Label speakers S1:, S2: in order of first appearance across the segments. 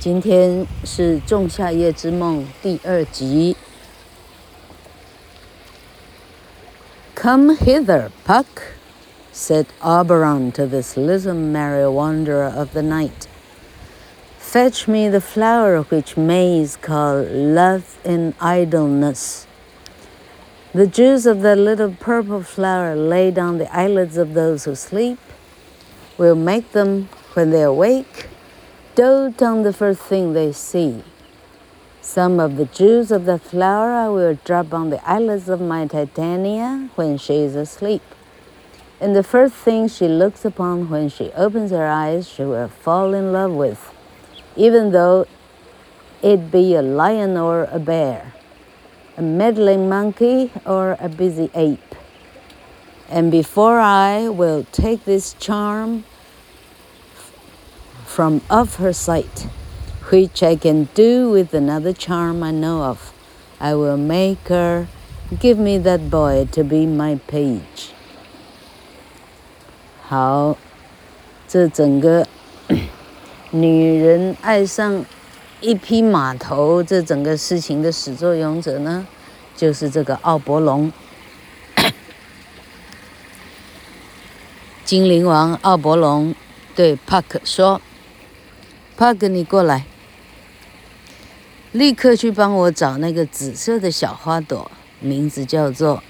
S1: 今天是《仲夏夜之梦》第二集。Come hither, Puck, said Oberon to this little merry wanderer of the night. Fetch me the flower which maids call love in idleness. The juice of that little purple flower laid on the eyelids of those who sleep will make them, when they awake, dote on the first thing they see. Some of the juice of the flower I will drop on the eyelids of my Titania when she is asleep. And the first thing she looks upon when she opens her eyes, she will fall in love with, even though it be a lion or a bear, a meddling monkey or a busy ape. And before I will take this charm from off her sight, which I can do with another charm I know of. I will make her give me that boy to be my page. 好，这整个女人爱上一匹马头，这整个事情的始作俑者呢，就是这个奥伯龙，精灵王奥伯龙对帕克说。 帕克，你过来，立刻去帮我找那个紫色的小花朵，名字叫做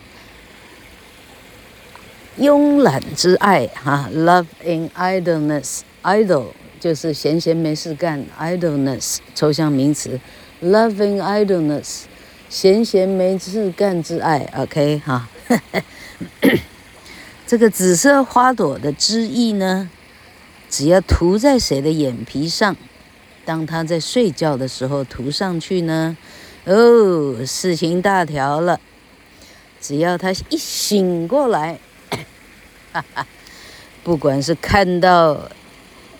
S1: 慵懒之爱，哈，Love in idleness，idle 就是闲闲没事干，idleness 抽象名词，Love in idleness，闲闲没事干之爱，OK 哈，这个紫色花朵的汁液呢？只要涂在谁的眼皮上，当他在睡觉的时候涂上去呢，哦，事情大条了。只要他一醒过来，哈哈，不管是看到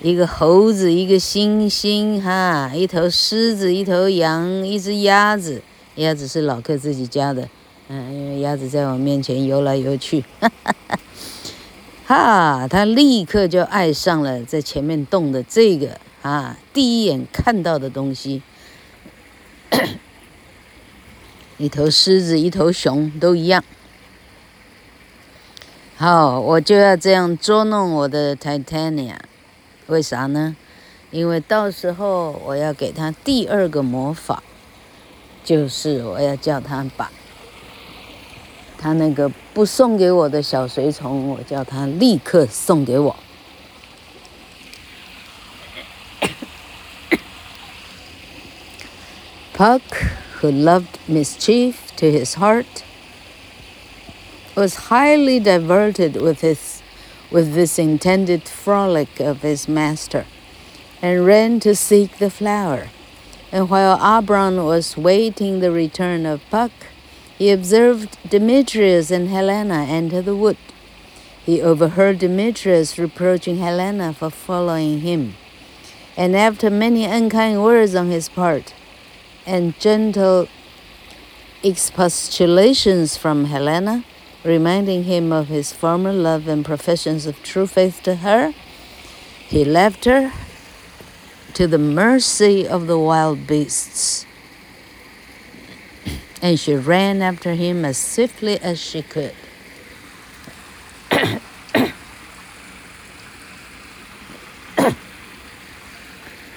S1: 一个猴子、一个猩猩，哈，一头狮子、一头羊、一只鸭子，鸭子是老客自己家的，嗯，因为鸭子在我面前游来游去，哈哈哈。哈，他立刻就爱上了在前面动的这个啊，第一眼看到的东西，一头狮子，一头熊都一样。好，我就要这样捉弄我的 Titania，为啥呢？因为到时候我要给他第二个魔法，就是我要叫他把。他那个不送给我的小随从，我叫他立刻送给我。 Puck, who loved mischief to his heart, was highly diverted with his, with this intended frolic of his master, and ran to seek the flower. And while Oberon was waiting the return of Puck, he observed Demetrius and Helena enter the wood. He overheard Demetrius reproaching Helena for following him. And after many unkind words on his part, and gentle expostulations from Helena, reminding him of his former love and professions of true faith to her, he left her to the mercy of the wild beasts and she ran after him as swiftly as she could.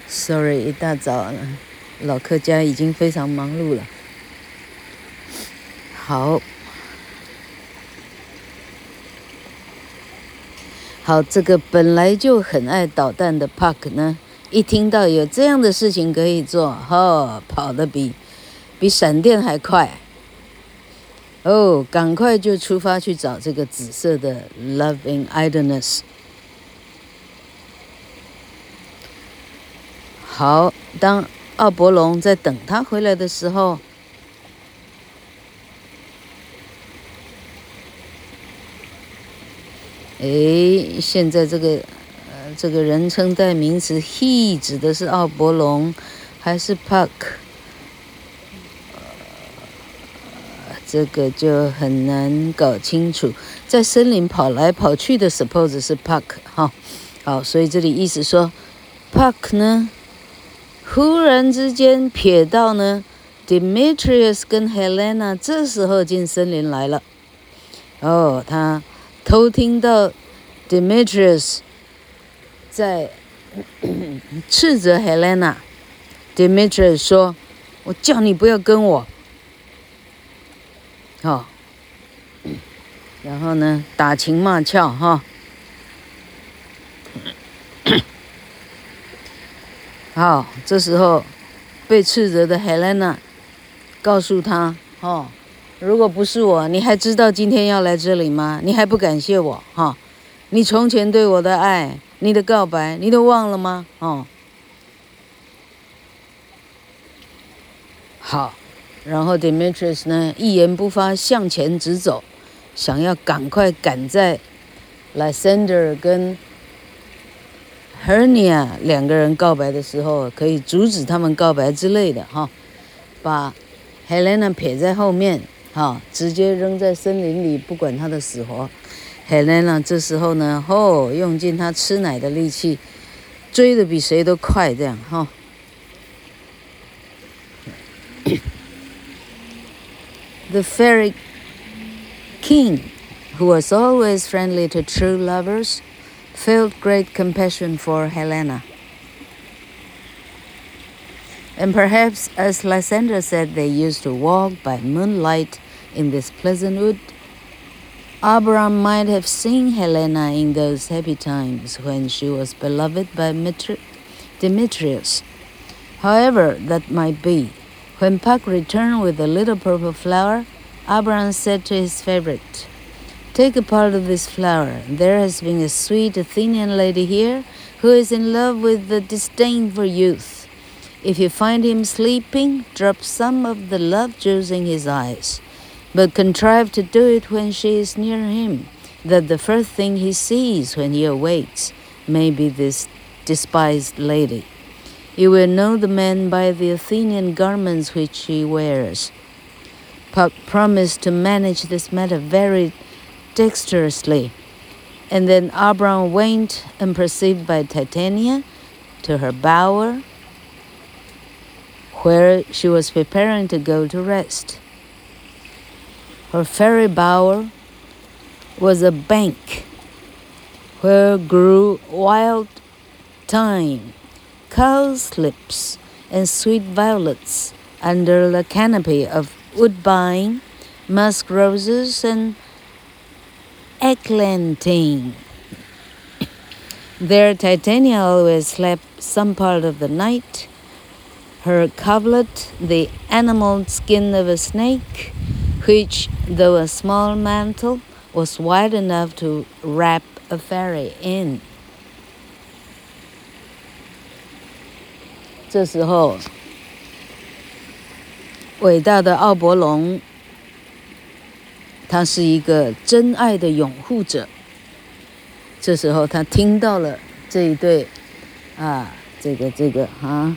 S1: Sorry，一大早了，老客家已经非常忙碌了。好，好，这个本来就很爱捣蛋的 Puck 呢，一听到有这样的事情可以做，哦，跑得比。比闪电还快哦！赶快就出发去找这个紫色的 Love in Idleness。好，当奥伯龙在等他回来的时候，哎，现在这个呃，这个人称代名词 he 指的是奥伯龙还是 Puck？这个就很难搞清楚，在森林跑来跑去的，suppose 是 Puck 哈，好，所以这里意思说，Puck 呢忽然之间瞥到呢，Demetrius 跟 Helena 这时候进森林来了。哦，他偷听到 Demetrius 在斥责 Helena。Demetrius 说：“我叫你不要跟我。”好，然后呢，打情骂俏哈。好，这时候被斥责的 Helena 告诉他：“哦，如果不是我，你还知道今天要来这里吗？你还不感谢我哈？你从前对我的爱，你的告白，你都忘了吗？哦，好，然后 Demetrius 呢，一言不发，向前直走，想要赶快赶在 Lysander 跟。Hernia 两个人告白的时候，可以阻止他们告白之类的哈，把 Helena 撇在后面哈，直接扔在森林里，不管他的死活。Helena 这时候呢，哦，用尽他吃奶的力气，追得比谁都快，这样哈。The fairy king, who was always friendly to true lovers. felt great compassion for Helena. And perhaps, as Lysander said, they used to walk by moonlight in this pleasant wood, Abraham might have seen Helena in those happy times when she was beloved by Demetrius. However that might be, when Puck returned with the little purple flower, Abraham said to his favorite, Take a part of this flower. There has been a sweet Athenian lady here who is in love with the disdain for youth. If you find him sleeping, drop some of the love juice in his eyes, but contrive to do it when she is near him, that the first thing he sees when he awakes may be this despised lady. You will know the man by the Athenian garments which he wears. Puck promised to manage this matter very dexterously. And then Abram went unperceived by Titania to her bower, where she was preparing to go to rest. Her fairy bower was a bank where grew wild thyme, cowslips, and sweet violets under the canopy of woodbine, musk roses, and Eglantine. There, Titania always slept some part of the night. Her coverlet, the animal skin of a snake, which, though a small mantle, was wide enough to wrap a fairy in. 这时候，伟大的奥伯龙。他是一个真爱的拥护者。这时候，他听到了这一对，啊，这个这个啊，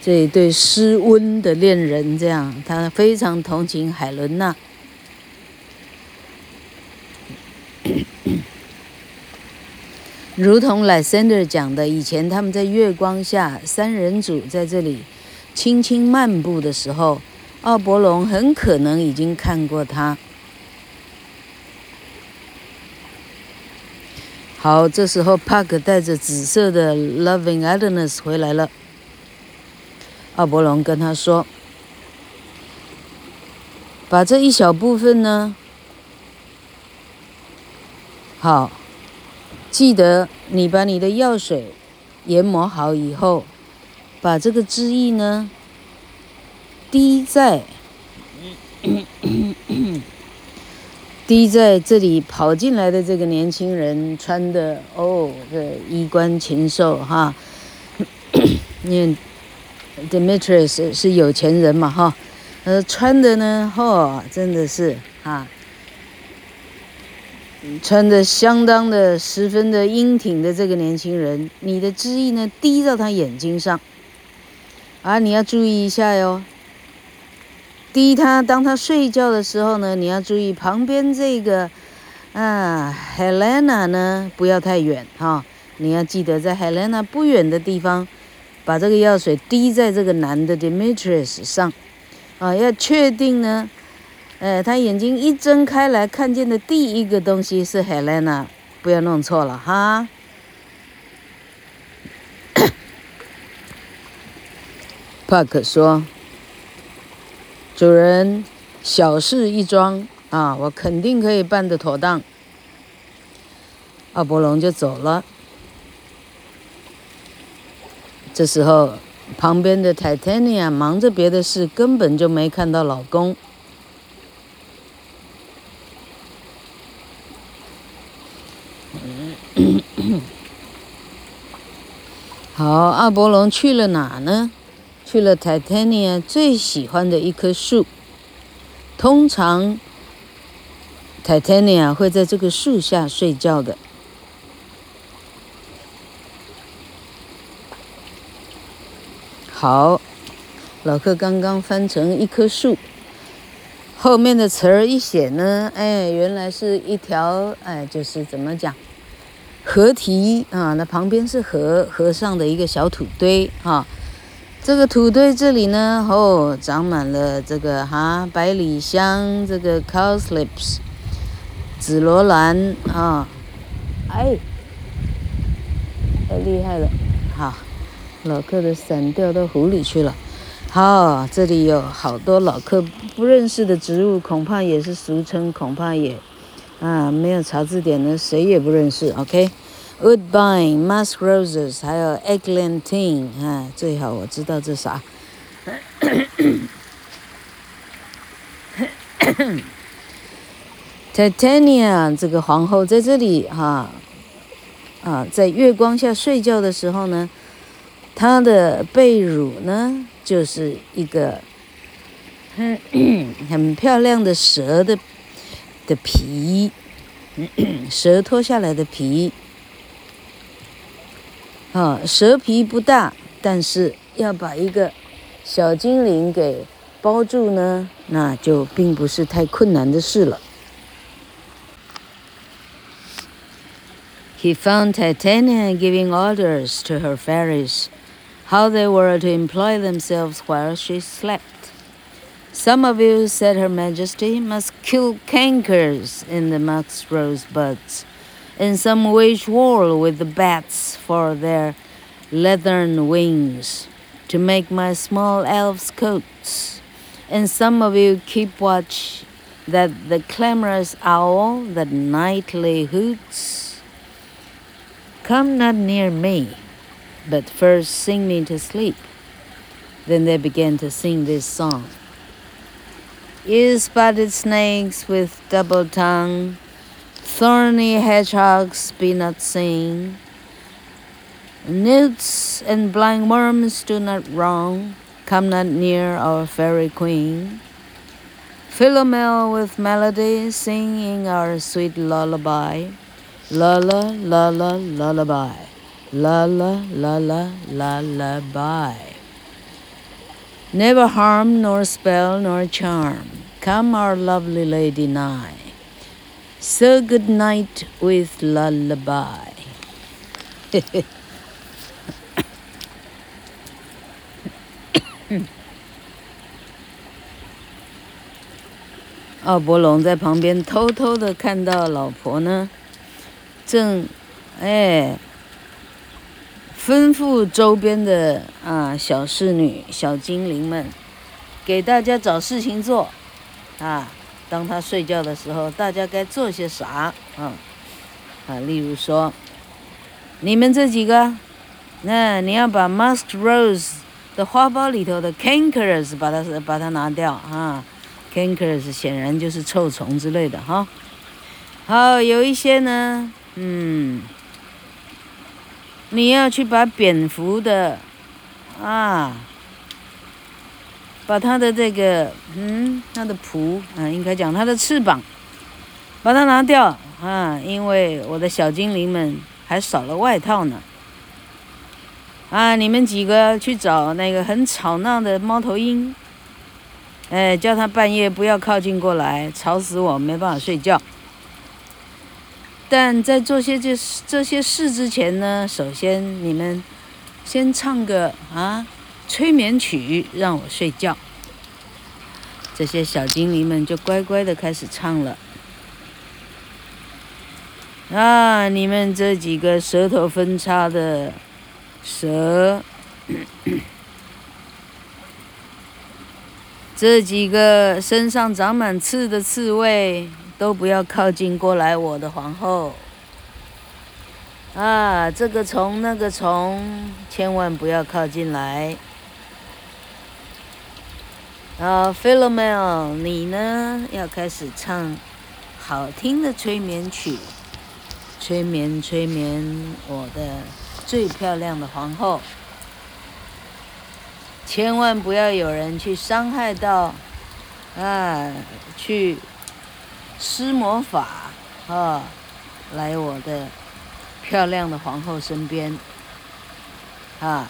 S1: 这一对失温的恋人，这样，他非常同情海伦娜。如同 Lysander 讲的，以前他们在月光下，三人组在这里轻轻漫步的时候。奥伯龙很可能已经看过他。好，这时候帕克带着紫色的 Loving Adonis 回来了。奥伯龙跟他说：“把这一小部分呢，好，记得你把你的药水研磨好以后，把这个汁液呢。”滴在，滴在这里跑进来的这个年轻人穿的哦，这衣冠禽兽哈，你 Demetrius 是有钱人嘛哈，呃穿的呢，嚯，真的是哈，穿的相当的十分的英挺的这个年轻人，你的汁液呢滴到他眼睛上，啊，你要注意一下哟。滴他，当他睡觉的时候呢，你要注意旁边这个，啊，Helena 呢不要太远哈，你要记得在 Helena 不远的地方把这个药水滴在这个男的 Demetrius 上，啊，要确定呢，呃，他眼睛一睁开来看见的第一个东西是 Helena，不要弄错了哈。帕克说：“主人，小事一桩啊，我肯定可以办得妥当。”阿伯龙就走了。这时候，旁边的 Titania 忙着别的事，根本就没看到老公。奥伯龙去了哪呢？去了 Titania 最喜欢的一棵树。通常，Titania 会在这个树下睡觉的。好，老客刚刚翻成一棵树，后面的词儿一写呢，哎，原来是一条，哎，就是怎么讲，河堤啊，那旁边是河，河上的一个小土堆啊，这个土堆这里呢，哦，长满了这个哈、百里香，这个 cowslips，紫罗兰啊，哎，太厉害了，好。老客的伞掉到湖里去了。好，这里有好多老客不认识的植物，恐怕也是俗称，恐怕也啊没有查字典呢，谁也不认识。OK OK，Woodbine、Musk Roses，还有 Eglantine，啊，最好我知道这啥。Titania 这个皇后在这里哈啊，在月光下睡觉的时候呢。她的被褥呢，就是一个很 很漂亮的蛇的的皮，蛇脱下来的皮。啊，蛇皮不大，但是要把一个小精灵给包住呢，那就并不是太困难的事了。He found Titania giving orders to her fairies. how they were to employ themselves while she slept. Some of you, said Her Majesty, must kill cankers in the musk rosebuds, and some wage war with the bats for their leathern wings to make my small elves' coats. And some of you keep watch that the clamorous owl that nightly hoots come not near me but first sing me to sleep. Then they began to sing this song. You spotted snakes with double tongue, thorny hedgehogs be not seen. Newts and blind worms do not wrong, come not near our fairy queen. Philomel with melody singing our sweet lullaby, lulla, lulla, lullaby. La la la la la la bye. Never harm nor spell nor charm. Come our lovely lady nigh. So good night with lullaby. 奥伯龙在旁边偷偷的看到老婆呢，正，哎。吩咐周边的啊小侍女、小精灵们，给大家找事情做，啊，当他睡觉的时候，大家该做些啥？啊，啊，例如说，你们这几个，那你要把 musk rose 的花苞里头的 cankers 把它把它拿掉啊，cankers 显然就是臭虫之类的哈。好，有一些呢，嗯。你要去把蝙蝠的，啊，把它的这个，嗯，它的蹼，啊，应该讲它的翅膀，把它拿掉，啊，因为我的小精灵们还少了外套呢。啊，你们几个去找那个很吵闹的猫头鹰，哎，叫他半夜不要靠近过来，吵死我，没办法睡觉。但在做些这这些事之前呢，首先你们先唱个啊催眠曲让我睡觉。这些小精灵们就乖乖的开始唱了。啊，你们这几个舌头分叉的蛇，这几个身上长满刺的刺猬，都不要靠近过来，我的皇后。啊，这个虫那个虫，千万不要靠近来。啊，Philomel，你呢？要开始唱好听的催眠曲，催眠催眠我的最漂亮的皇后。千万不要有人去伤害到，啊，去施魔法啊，来我的漂亮的皇后身边，啊，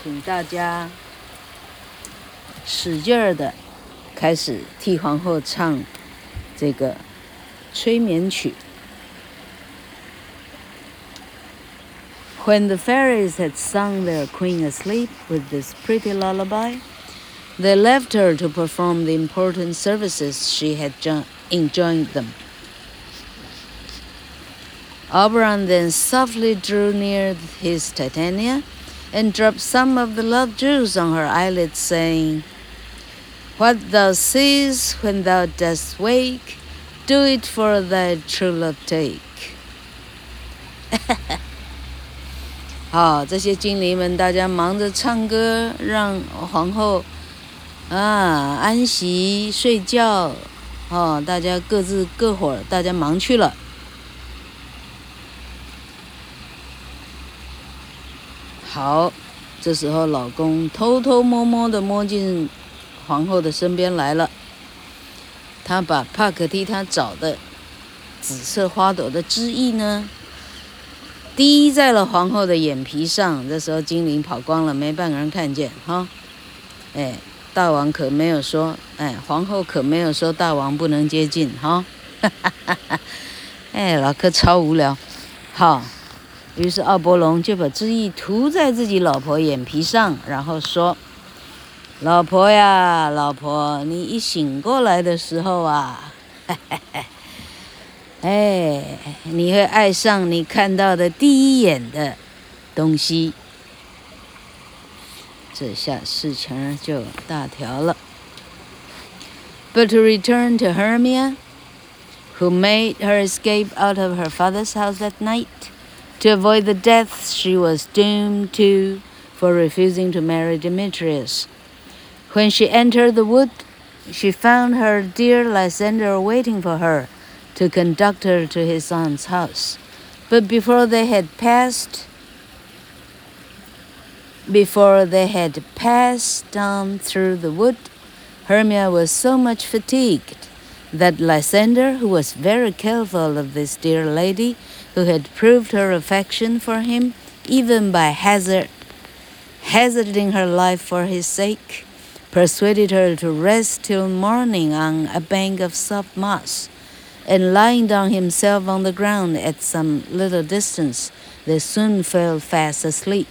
S1: 请大家。使劲儿的开始替皇后唱这个催眠曲。When the fairies had sung their queen asleep with this pretty lullaby, they left her to perform the important services she had enjoined them. Oberon then softly drew near his Titania and drop some of the love jewels on her eyelids, saying, What thou seest when thou dost wake, do it for thy true love take。好，这些精灵们，大家忙着唱歌，让皇后啊安息睡觉。哦，大家各自各伙，大家忙去了。好，这时候老公偷偷摸摸的摸进皇后的身边来了，他把帕克替他找的紫色花朵的汁液呢，滴在了皇后的眼皮上。这时候精灵跑光了，没半个人看见哈。哎，大王可没有说，哎，皇后可没有说大王不能接近哈。哈哈哈哈哎，老柯超无聊。好，于是奥伯龙就把汁液涂在自己老婆眼皮上，然后说。老婆呀，老婆，你一醒过来的时候啊，嘿嘿嘿，哎，你会爱上你看到的第一眼的东西。这下事情就大条了。But to return to Hermia, who made her escape out of her father's house that night to avoid the death she was doomed to for refusing to marry Demetrius. When she entered the wood, she found her dear Lysander waiting for her to conduct her to his aunt's house. But before they had passed, before they had passed down through the wood, Hermia was so much fatigued that Lysander, who was very careful of this dear lady, who had proved her affection for him, even by hazard, hazarding her life for his sake, persuaded her to rest till morning on a bank of soft moss, and lying down himself on the ground at some little distance, they soon fell fast asleep.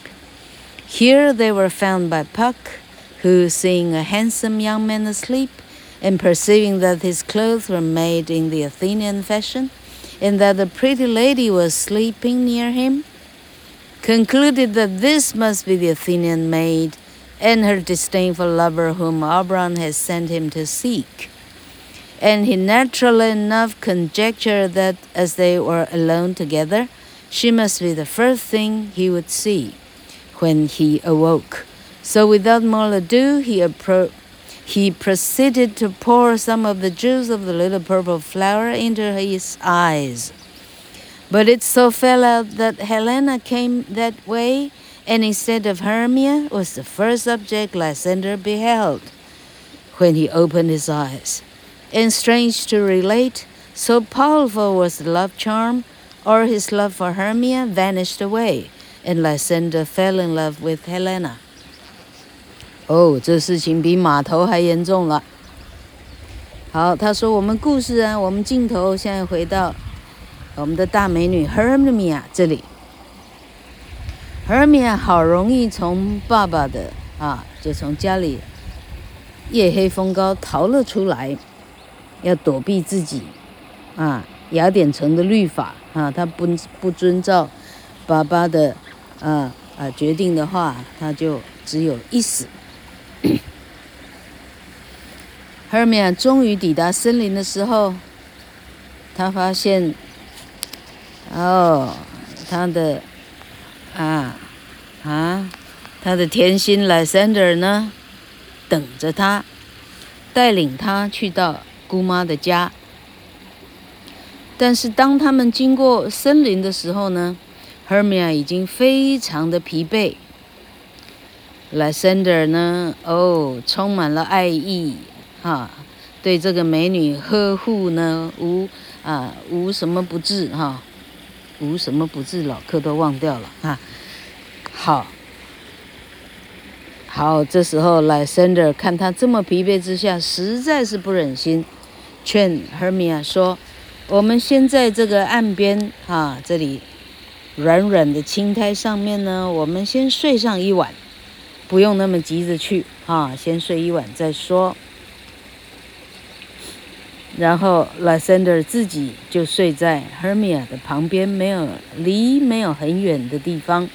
S1: Here they were found by Puck, who, seeing a handsome young man asleep, and perceiving that his clothes were made in the Athenian fashion, and that a pretty lady was sleeping near him, concluded that this must be the Athenian maid and her disdainful lover whom Oberon has sent him to seek. And he naturally enough conjectured that as they were alone together, she must be the first thing he would see when he awoke. So without more ado, he, appro- he proceeded to pour some of the juice of the little purple flower into his eyes. But it so fell out that Helena came that way and instead of Hermia was the first object Lysander beheld when he opened his eyes. And strange to relate, so powerful was the love charm, or his love for Hermia vanished away, and Lysander fell in love with Helena. 哦，这事情比码头还严重了。好，他说我们故事啊，我们镜头现在回到我们的大美女 Hermia 这里。Hermia 好容易从爸爸的啊，就从家里夜黑风高逃了出来，要躲避自己啊，雅典城的律法啊，他不不遵照爸爸的啊啊决定的话，他就只有一死。Hermia 终于抵达森林的时候，他发现，哦，他的。啊，啊，他的甜心 Lysander 呢，等着他，带领他去到姑妈的家。但是当他们经过森林的时候呢，Hermia 已经非常的疲惫。Lysander 呢，哦，充满了爱意，哈、啊，对这个美女呵护呢，无啊无什么不至，哈、无什么不至，老客都忘掉了啊！好，好，这时候 Lysander 看他这么疲惫之下，实在是不忍心，劝 Hermia 说：“我们先在这个岸边啊，这里软软的青苔上面呢，我们先睡上一晚，不用那么急着去啊，先睡一晚再说。”然后 Lysander 自己就睡在 Hermia 的旁边，没有离没有很远的地方。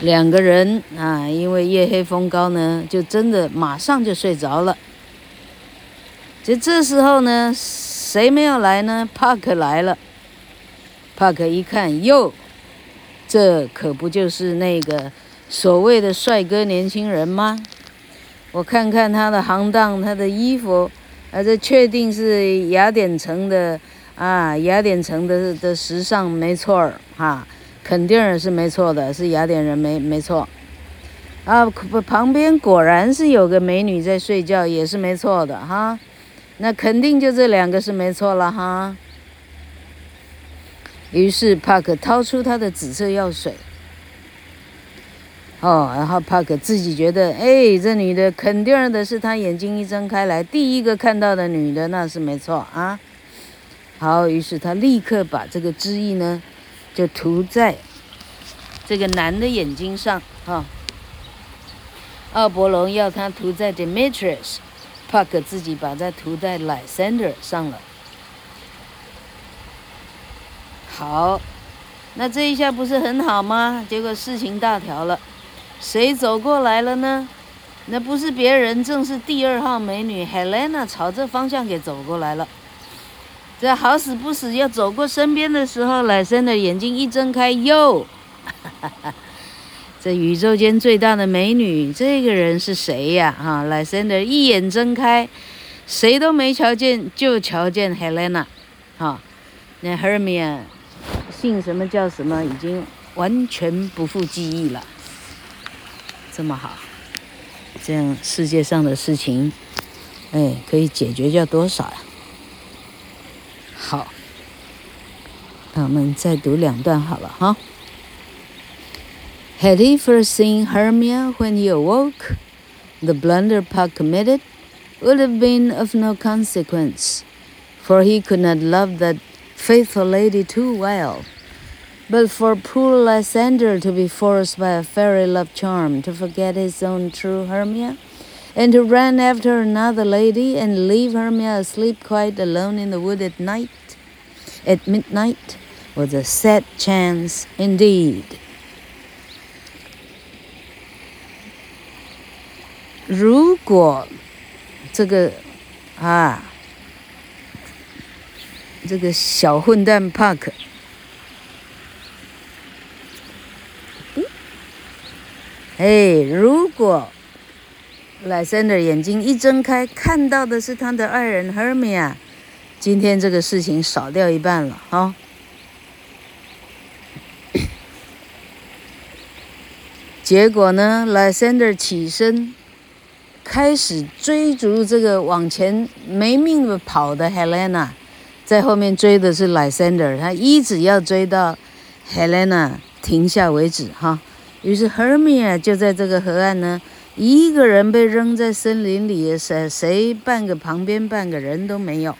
S1: 两个人啊，因为夜黑风高呢，就真的马上就睡着了。就这时候呢，谁没有来呢？Puck 来了。Puck 一看，哟，这可不就是那个所谓的帅哥年轻人吗？我看看他的行当，他的衣服。啊，这确定是雅典城的啊，雅典城的的时尚没错儿哈，肯定是没错的，是雅典人没没错。啊，旁边果然是有个美女在睡觉，也是没错的哈。那肯定就这两个是没错了哈。于是帕克掏出他的紫色药水。哦，然后帕克自己觉得，哎，这女的肯定的是他眼睛一睁开来第一个看到的女的，那是没错啊。好，于是他立刻把这个汁液呢，就涂在这个男的眼睛上。哈、哦，奥伯龙要他涂在 Demetrius，帕克自己把它涂在 Lysander 上了。好，那这一下不是很好吗？结果事情大条了。谁走过来了呢？那不是别人，正是第二号美女 Helena 朝这方向给走过来了。这好死不死要走过身边的时候，莱森的眼睛一睁开，哟，这宇宙间最大的美女，这个人是谁呀？哈，莱森的一眼睁开，谁都没瞧见，就瞧见 Helena。哈，那 Hermia 姓什么叫什么，已经完全不复记忆了。这么好，这样世界上的事情，哎，可以解决掉多少呀？好，那我们再读两段好了哈。Had he first seen Hermia when he awoke, the blunder Puck committed would have been of no consequence, for he could not love that faithful lady too well. But for poor Lysander to be forced by a fairy love charm to forget his own true Hermia, and to run after another lady and leave Hermia asleep quite alone in the wood at night, at midnight, was a sad chance indeed. 如果这个啊，这个小混蛋帕 哎，如果莱森的眼睛一睁开，看到的是他的爱人 Hermia，今天这个事情少掉一半了啊！结果呢，莱森的起身，开始追逐这个往前没命的跑的 Helena，在后面追的是莱森德，他一直要追到 Helena 停下为止哈。于是 Hermia 就在这个河岸呢，一个人被扔在森林里，谁谁半个旁边半个人都没有。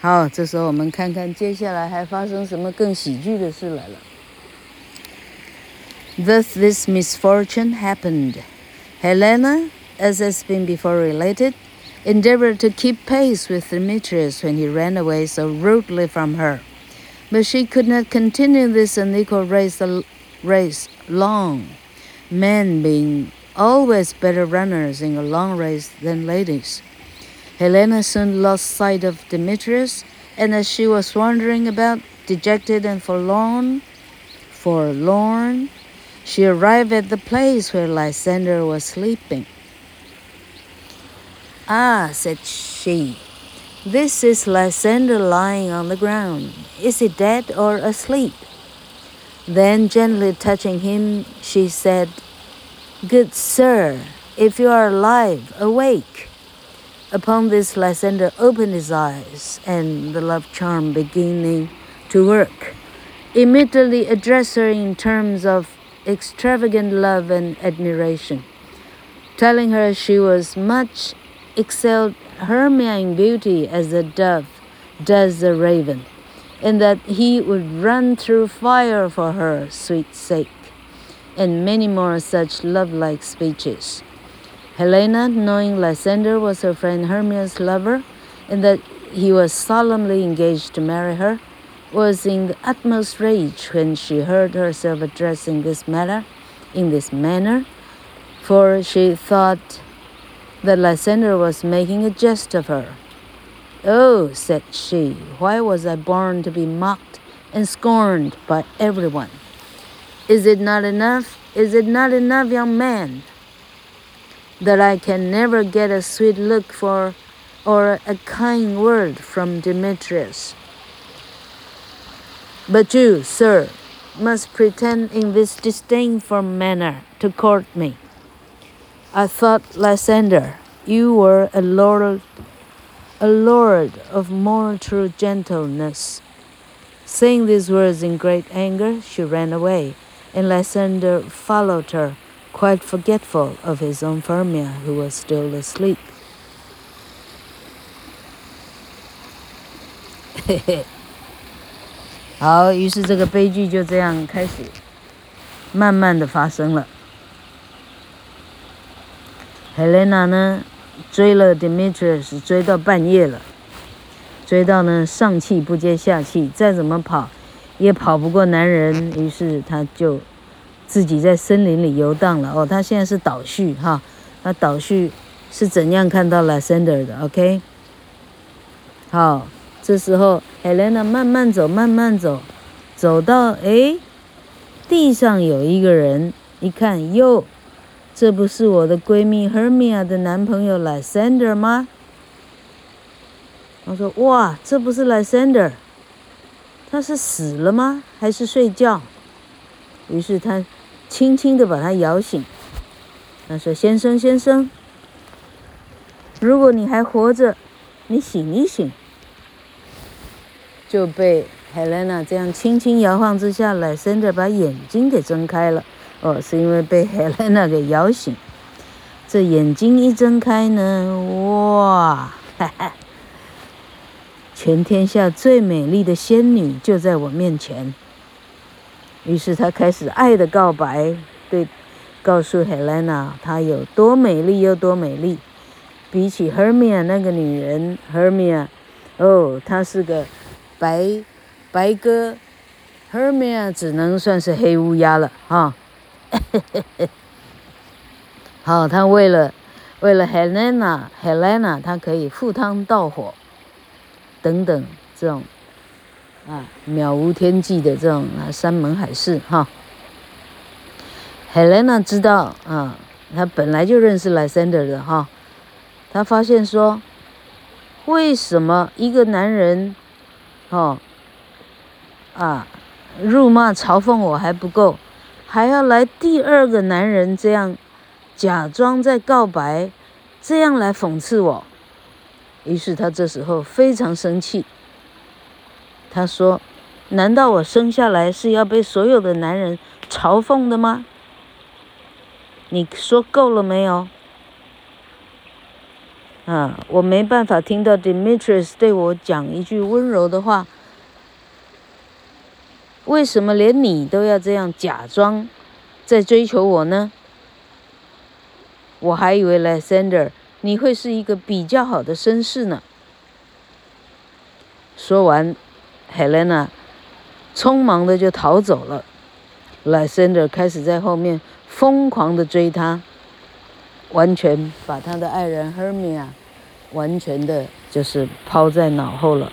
S1: 好，这时候我们看看接下来还发生什么更喜剧的事来了。 Thus this misfortune happened. Helena, as has been before related, endeavored to keep pace with Demetrius when he ran away so rudely from her. But she could not continue this unequal race, race long, men being always better runners in a long race than ladies. Helena soon lost sight of Demetrius, and as she was wandering about, dejected and forlorn, forlorn, she arrived at the place where Lysander was sleeping. Ah, said she, this is Lysander lying on the ground. Is he dead or asleep? Then, gently touching him, she said, Good sir, if you are alive, awake. Upon this, Lysander opened his eyes, and the love charm beginning to work, immediately addressed her in terms of extravagant love and admiration, telling her she was much excelled Hermia in beauty as the dove does the raven, and that he would run through fire for her sweet sake, and many more such love-like speeches. Helena, knowing Lysander was her friend Hermia's lover, and that he was solemnly engaged to marry her, was in the utmost rage when she heard herself addressing this matter in this manner, for she thought that Lysander was making a jest of her. Oh, said she, why was I born to be mocked and scorned by everyone? Is it not enough? Is it not enough, young man, that I can never get a sweet look for or a kind word from Demetrius? But you, sir, must pretend in this disdainful manner to court me. I thought, Lysander, you were a lord, a lord of more true gentleness. Saying these words in great anger, she ran away, and Lysander followed her, quite forgetful of his own Hermia, who was still asleep. 嘿嘿。好，于是这个悲剧就这样开始，慢慢的发生了。Helena 呢， 追了 Demetrius，追到半夜了，追到呢上气不接下气，再怎么跑也跑不过男人，于是他就自己在森林里游荡了。哦，他现在是倒叙哈，他倒叙是怎样看到 Lysander 的？OK，好。这时候，Helena 慢慢走，慢慢走，走到哎，地上有一个人，一看哟，这不是我的闺蜜 Hermia 的男朋友 Lysander 吗？他说：哇，这不是 Lysander，他是死了吗？还是睡觉？于是他轻轻地把他摇醒。他说：先生，先生，如果你还活着，你醒一醒。就被 Helena 这样轻轻摇晃之下，Lysander 把眼睛给睁开了。哦，是因为被 Helena 给摇醒。这眼睛一睁开呢，哇，哈哈，全天下最美丽的仙女就在我面前。于是他开始爱的告白，对，告诉 Helena 她有多美丽又多美丽。比起 Hermia 那个女人，Hermia，哦，她是个。白白鸽，Hermia 只能算是黑乌鸦了哈。好，他为了为了 Helena，Helena 他可以赴汤蹈火，等等这种啊渺无天际的这种啊山盟海誓哈。Helena 知道啊，他本来就认识 Lysander 的哈，他发现说，为什么一个男人？哦，啊，辱骂嘲讽我还不够，还要来第二个男人这样假装在告白，这样来讽刺我。于是他这时候非常生气。他说：“难道我生下来是要被所有的男人嘲讽的吗？你说够了没有？”啊，我没办法听到 Demetrius 对我讲一句温柔的话。为什么连你都要这样假装在追求我呢？我还以为 Lysander 你会是一个比较好的绅士呢。说完，Helena 匆忙的就逃走了。Lysander 开始在后面疯狂的追她，完全把他的爱人 Hermia 完全的就是抛在脑后了，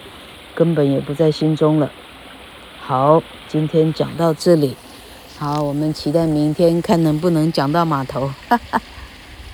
S1: 根本也不在心中了。好，今天讲到这里。好，我们期待明天看能不能讲到码头。哈哈。